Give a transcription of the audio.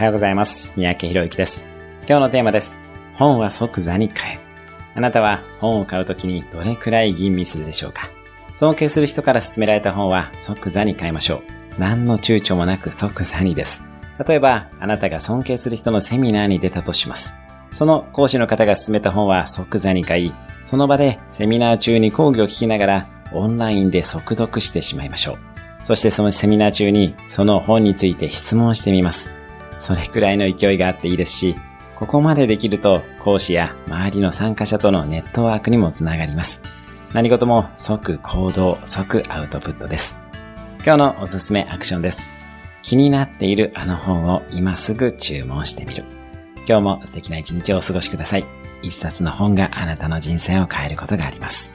はようございます。三宅博之です。今日のテーマです。本は即座に買え。あなたは本を買うときにどれくらい吟味するでしょうか尊敬する人から勧められた本は即座に買いましょう。何の躊躇もなく即座にです。例えば、あなたが尊敬する人のセミナーに出たとします。その講師の方が勧めた本は即座に買い、その場でセミナー中に講義を聞きながらオンラインで速読してしまいましょう。そしてそのセミナー中にその本について質問してみます。それくらいの勢いがあっていいですし、ここまでできると講師や周りの参加者とのネットワークにもつながります。何事も即行動、即アウトプットです。今日のおすすめアクションです。気になっているあの本を今すぐ注文してみる。今日も素敵な一日をお過ごしください。一冊の本があなたの人生を変えることがあります。